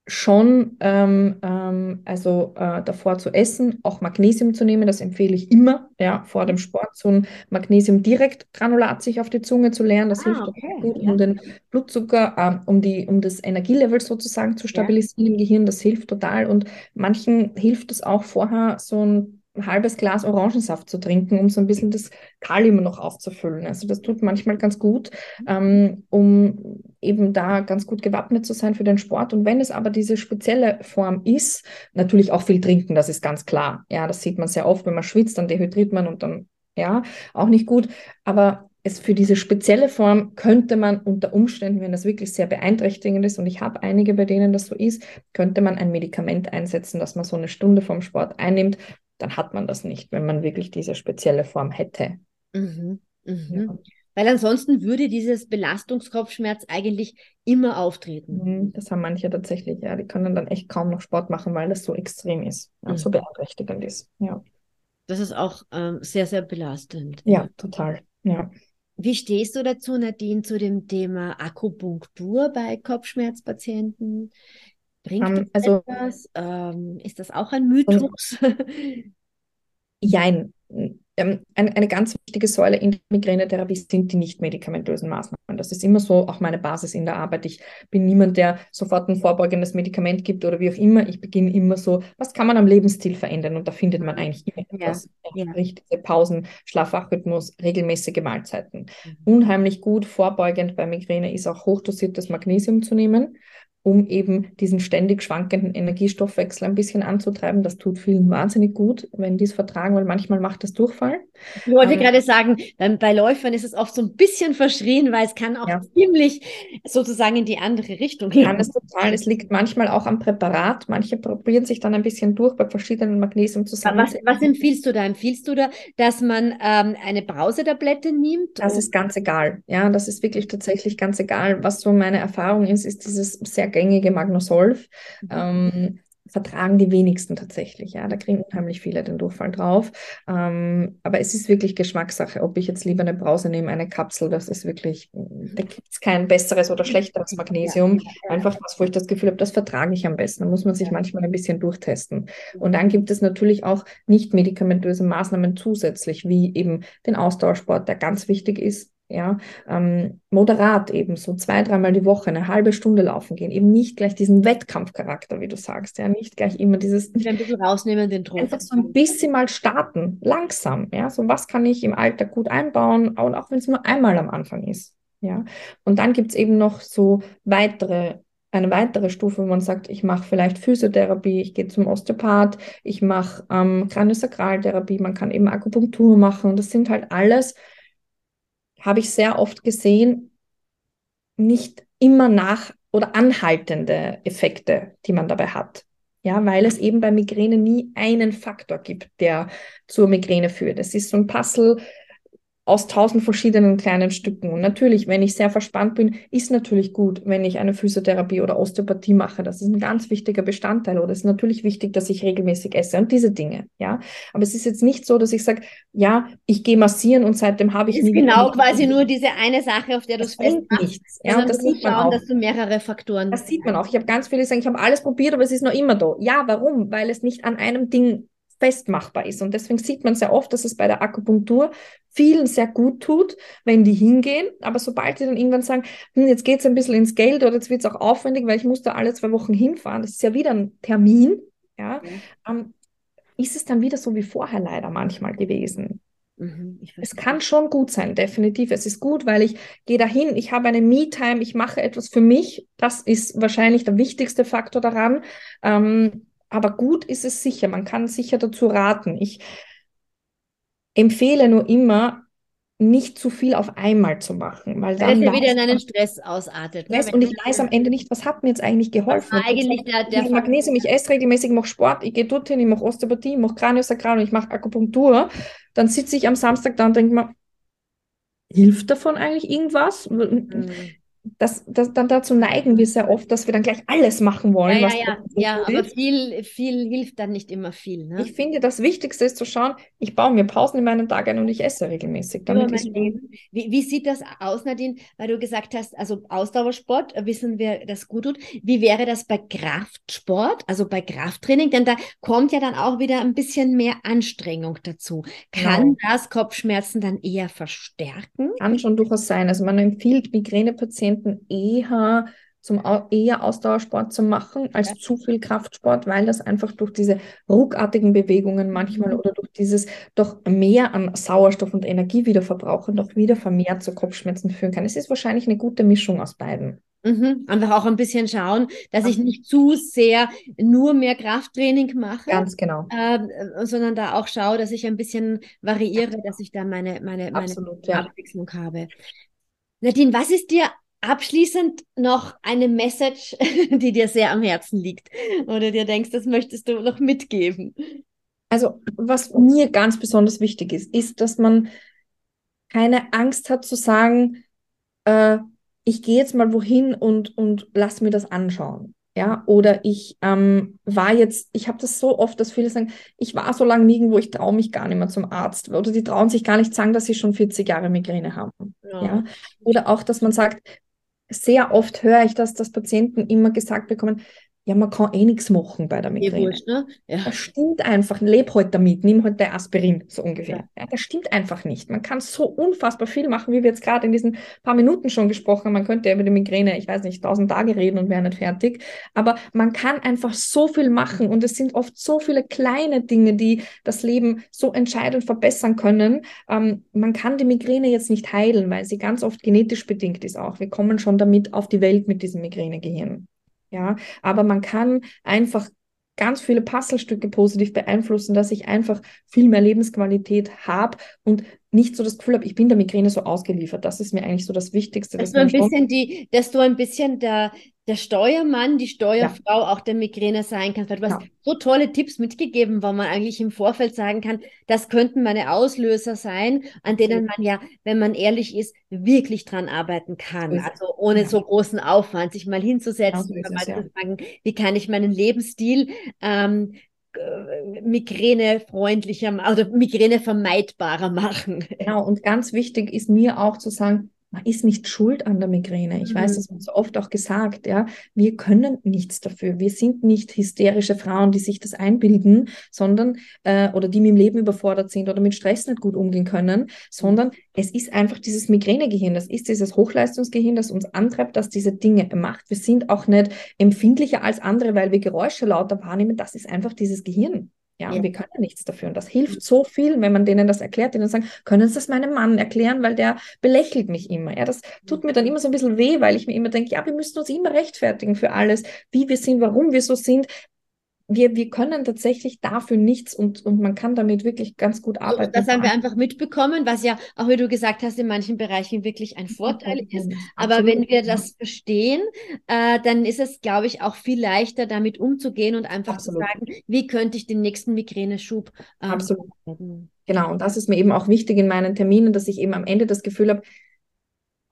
schon ähm, ähm, also äh, davor zu essen, auch Magnesium zu nehmen, das empfehle ich immer, ja, vor dem Sport so ein Magnesium direkt Granulat sich auf die Zunge zu leeren, das ah, hilft okay. gut, um ja. den Blutzucker, äh, um die, um das Energielevel sozusagen zu stabilisieren ja. im Gehirn, das hilft total und manchen hilft es auch vorher so ein ein halbes Glas Orangensaft zu trinken, um so ein bisschen das Kalium noch aufzufüllen. Also das tut manchmal ganz gut, ähm, um eben da ganz gut gewappnet zu sein für den Sport. Und wenn es aber diese spezielle Form ist, natürlich auch viel trinken, das ist ganz klar. Ja, das sieht man sehr oft, wenn man schwitzt, dann dehydriert man und dann, ja, auch nicht gut. Aber es für diese spezielle Form könnte man unter Umständen, wenn das wirklich sehr beeinträchtigend ist, und ich habe einige, bei denen das so ist, könnte man ein Medikament einsetzen, das man so eine Stunde vom Sport einnimmt, dann hat man das nicht, wenn man wirklich diese spezielle Form hätte. Mhm. Mhm. Ja. Weil ansonsten würde dieses Belastungskopfschmerz eigentlich immer auftreten. Mhm, das haben manche tatsächlich, ja. Die können dann echt kaum noch Sport machen, weil das so extrem ist, mhm. so beeinträchtigend ist. Ja. Das ist auch ähm, sehr, sehr belastend. Ja, total. Ja. Wie stehst du dazu, Nadine, zu dem Thema Akupunktur bei Kopfschmerzpatienten? Bringt um, ähm, also, etwas? Ähm, ist das auch ein Mythos? Jein. Ähm, eine, eine, ganz wichtige Säule in der Migränetherapie sind die nicht medikamentösen Maßnahmen. Das ist immer so auch meine Basis in der Arbeit. Ich bin niemand, der sofort ein vorbeugendes Medikament gibt oder wie auch immer. Ich beginne immer so, was kann man am Lebensstil verändern? Und da findet man eigentlich immer etwas. Ja, ja. Richtige Pausen, Schlafwachrhythmus, regelmäßige Mahlzeiten. Mhm. Unheimlich gut vorbeugend bei Migräne ist auch hochdosiertes Magnesium zu nehmen um eben diesen ständig schwankenden Energiestoffwechsel ein bisschen anzutreiben. Das tut vielen wahnsinnig gut, wenn die es vertragen, weil manchmal macht das Durchfall. Ich wollte ähm, gerade sagen, bei, Läufern ist es oft so ein bisschen verschrien, weil es kann auch ja. ziemlich sozusagen in die andere Richtung gehen. Kann es total. Es liegt manchmal auch am Präparat. Manche probieren sich dann ein bisschen durch bei verschiedenen Magnesium zusammen. Was, was empfiehlst du da? Empfiehlst du da, dass man ähm, eine Brausetablette nimmt? Das ist ganz egal. Ja, das ist wirklich tatsächlich ganz egal. Was so meine Erfahrung ist, ist dieses sehr gängige Magnosolv. Mhm. Ähm, vertragen die wenigsten tatsächlich. Ja, da kriegen unheimlich viele den Durchfall drauf. Ähm, aber es ist wirklich Geschmackssache, ob ich jetzt lieber eine Brause nehme, eine Kapsel. Das ist wirklich, da gibt es kein besseres oder schlechteres Magnesium. Einfach was, wo ich das Gefühl habe, das vertrage ich am besten. Da muss man sich manchmal ein bisschen durchtesten. Und dann gibt es natürlich auch nicht medikamentöse Maßnahmen zusätzlich, wie eben den Ausdauersport, der ganz wichtig ist ja, ähm, moderat eben so zwei, dreimal die Woche eine halbe Stunde laufen gehen, eben nicht gleich diesen Wettkampfcharakter, wie du sagst, ja, nicht gleich immer dieses ein bisschen rausnehmen den Druck. Einfach so ein bisschen mal starten, langsam, ja, so was kann ich im Alltag gut einbauen und auch wenn es nur einmal am Anfang ist, ja, und dann gibt es eben noch so weitere eine weitere Stufe, wo man sagt, ich mache vielleicht Physiotherapie, ich gehe zum Osteopath, ich mache ähm, Kraniosakraltherapie, man kann eben Akupunktur machen. Und das sind halt alles habe ich sehr oft gesehen, nicht immer nach oder anhaltende Effekte, die man dabei hat. Ja, weil es eben bei Migräne nie einen Faktor gibt, der zur Migräne führt. Es ist so ein Puzzle, aus tausend verschiedenen kleinen Stücken. Und natürlich, wenn ich sehr verspannt bin, ist natürlich gut, wenn ich eine Physiotherapie oder Osteopathie mache. Das ist ein ganz wichtiger Bestandteil. Oder es ist natürlich wichtig, dass ich regelmäßig esse und diese Dinge. Ja, aber es ist jetzt nicht so, dass ich sage, ja, ich gehe massieren und seitdem habe ich ist genau quasi nur diese eine Sache, auf der du es festmachst. nichts. Ja, und das sieht man schauen, auch. dass du mehrere Faktoren. Das sieht man auch. Ich habe ganz viele, sagen, ich habe alles probiert, aber es ist noch immer da. Ja, warum? Weil es nicht an einem Ding festmachbar ist. Und deswegen sieht man sehr oft, dass es bei der Akupunktur vielen sehr gut tut, wenn die hingehen. Aber sobald die dann irgendwann sagen, hm, jetzt geht es ein bisschen ins Geld oder jetzt wird es auch aufwendig, weil ich muss da alle zwei Wochen hinfahren, das ist ja wieder ein Termin, ja, mhm. ähm, ist es dann wieder so wie vorher leider manchmal gewesen. Mhm, es kann schon gut sein, definitiv. Es ist gut, weil ich gehe dahin, ich habe eine Me-Time, ich mache etwas für mich. Das ist wahrscheinlich der wichtigste Faktor daran. Ähm, aber gut ist es sicher, man kann sicher dazu raten. Ich empfehle nur immer, nicht zu viel auf einmal zu machen, weil dann ja wieder in einen Stress ausartet. Ne? Und ich weiß am Ende nicht, was hat mir jetzt eigentlich geholfen. Eigentlich der, der ich Magnesium, ich esse regelmäßig, ich mache Sport, ich gehe dorthin, ich mache Osteopathie, ich mache Kraniosakral und ich mache Akupunktur. Dann sitze ich am Samstag da und denke mir, hilft davon eigentlich irgendwas? Mhm das, das, dann dazu neigen wir sehr oft, dass wir dann gleich alles machen wollen. Ja, ja, ja, ja aber viel, viel hilft dann nicht immer viel. Ne? Ich finde, das Wichtigste ist zu schauen, ich baue mir Pausen in meinen Tag ein und ich esse regelmäßig. Damit ich wie, wie sieht das aus, Nadine? Weil du gesagt hast, also Ausdauersport, wissen wir, das gut tut. Wie wäre das bei Kraftsport, also bei Krafttraining? Denn da kommt ja dann auch wieder ein bisschen mehr Anstrengung dazu. Kann ja. das Kopfschmerzen dann eher verstärken? Kann schon durchaus sein. Also man empfiehlt Migränepatienten, Patienten eher zum eher Ausdauersport zu machen als ja. zu viel Kraftsport, weil das einfach durch diese ruckartigen Bewegungen manchmal mhm. oder durch dieses doch mehr an Sauerstoff und Energiewiederverbrauch doch wieder vermehrt zu Kopfschmerzen führen kann. Es ist wahrscheinlich eine gute Mischung aus beiden. Mhm. Einfach auch ein bisschen schauen, dass ich nicht zu sehr nur mehr Krafttraining mache. Ganz genau. Äh, sondern da auch schaue, dass ich ein bisschen variiere, dass ich da meine, meine, meine Absolut, ja. Abwechslung habe. Nadine, was ist dir Abschließend noch eine Message, die dir sehr am Herzen liegt oder dir denkst, das möchtest du noch mitgeben. Also, was mir ganz besonders wichtig ist, ist, dass man keine Angst hat zu sagen, äh, ich gehe jetzt mal wohin und, und lass mir das anschauen. Ja, oder ich ähm, war jetzt, ich habe das so oft, dass viele sagen, ich war so lange nirgendwo, ich traue mich gar nicht mehr zum Arzt. Oder die trauen sich gar nicht sagen, dass sie schon 40 Jahre Migräne haben. Ja. ja. Oder auch, dass man sagt, sehr oft höre ich, dass das Patienten immer gesagt bekommen, ja, man kann eh nichts machen bei der Migräne. Wurscht, ne? ja. Das stimmt einfach. Leb halt damit, nimm halt der Aspirin, so ungefähr. Ja. ja. das stimmt einfach nicht. Man kann so unfassbar viel machen, wie wir jetzt gerade in diesen paar Minuten schon gesprochen haben. Man könnte ja über die Migräne, ich weiß nicht, tausend Tage reden und wäre nicht fertig. Aber man kann einfach so viel machen und es sind oft so viele kleine Dinge, die das Leben so entscheidend verbessern können. Ähm, man kann die Migräne jetzt nicht heilen, weil sie ganz oft genetisch bedingt ist auch. Wir kommen schon damit auf die Welt mit diesem Migränegehirn. Ja, aber man kann einfach ganz viele Puzzlestücke positiv beeinflussen, dass ich einfach viel mehr Lebensqualität habe und nicht so das Gefühl habe, ich bin der Migräne so ausgeliefert. Das ist mir eigentlich so das Wichtigste. Dass, dass, du, ein bisschen die, dass du ein bisschen der, der Steuermann, die Steuerfrau ja. auch der Migräne sein kann. Weil du ja. hast so tolle Tipps mitgegeben, wo man eigentlich im Vorfeld sagen kann, das könnten meine Auslöser sein, an denen man ja, wenn man ehrlich ist, wirklich dran arbeiten kann. Also ohne ja. so großen Aufwand, sich mal hinzusetzen genau, und mal zu fragen, wie kann ich meinen Lebensstil ähm, äh, migränefreundlicher oder Migräne vermeidbarer machen. Genau, und ganz wichtig ist mir auch zu sagen, man ist nicht schuld an der Migräne. Ich mhm. weiß, das wird so oft auch gesagt, ja. Wir können nichts dafür. Wir sind nicht hysterische Frauen, die sich das einbilden, sondern, äh, oder die mit dem Leben überfordert sind oder mit Stress nicht gut umgehen können, sondern es ist einfach dieses Migränegehirn. Das ist dieses Hochleistungsgehirn, das uns antreibt, dass diese Dinge macht. Wir sind auch nicht empfindlicher als andere, weil wir Geräusche lauter wahrnehmen. Das ist einfach dieses Gehirn. Ja, ja, und wir können nichts dafür. Und das hilft so viel, wenn man denen das erklärt, denen sagen, können Sie das meinem Mann erklären, weil der belächelt mich immer. Ja, das tut mir dann immer so ein bisschen weh, weil ich mir immer denke, ja, wir müssen uns immer rechtfertigen für alles, wie wir sind, warum wir so sind wir, wir können tatsächlich dafür nichts und, und man kann damit wirklich ganz gut arbeiten. das haben wir einfach mitbekommen, was ja, auch wie du gesagt hast, in manchen Bereichen wirklich ein Vorteil ist. Aber Absolut. wenn wir das verstehen, äh, dann ist es, glaube ich, auch viel leichter, damit umzugehen und einfach Absolut. zu sagen, wie könnte ich den nächsten Migräneschub ähm, Absolut. Genau, und das ist mir eben auch wichtig in meinen Terminen, dass ich eben am Ende das Gefühl habe,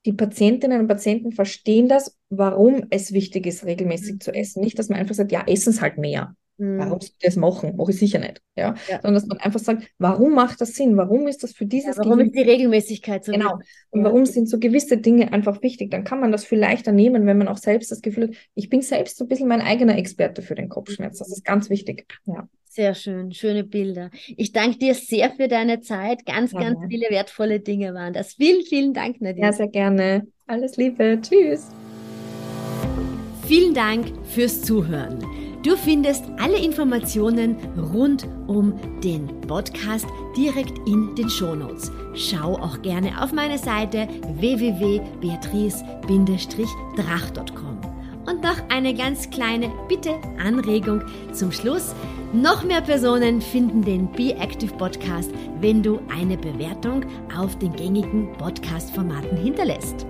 die Patientinnen und Patienten verstehen das, warum es wichtig ist, regelmäßig mhm. zu essen. Nicht, dass man einfach sagt, ja, essen es halt mehr. Mhm. Warum soll ich das machen? Mache ich sicher nicht. Ja? ja? Sondern dass man einfach sagt, warum macht das Sinn? Warum ist das für dieses ja, Warum Gehirn? ist die Regelmäßigkeit so Genau. Und ja. warum sind so gewisse Dinge einfach wichtig? Dann kann man das viel leichter nehmen, wenn man auch selbst das Gefühl hat, ich bin selbst so ein bisschen mein eigener Experte für den Kopfschmerz. Das ist ganz wichtig. Ja. Sehr schön, schöne Bilder. Ich danke dir sehr für deine Zeit. Ganz, ja, ganz viele wertvolle Dinge waren das. Vielen, vielen Dank, Nadine. Ja, sehr gerne. Alles Liebe. Tschüss. Vielen Dank fürs Zuhören. Du findest alle Informationen rund um den Podcast direkt in den Shownotes. Schau auch gerne auf meine Seite www.beatrice-drach.com. Und noch eine ganz kleine Bitte, Anregung zum Schluss. Noch mehr Personen finden den Be Active Podcast, wenn du eine Bewertung auf den gängigen Podcast-Formaten hinterlässt.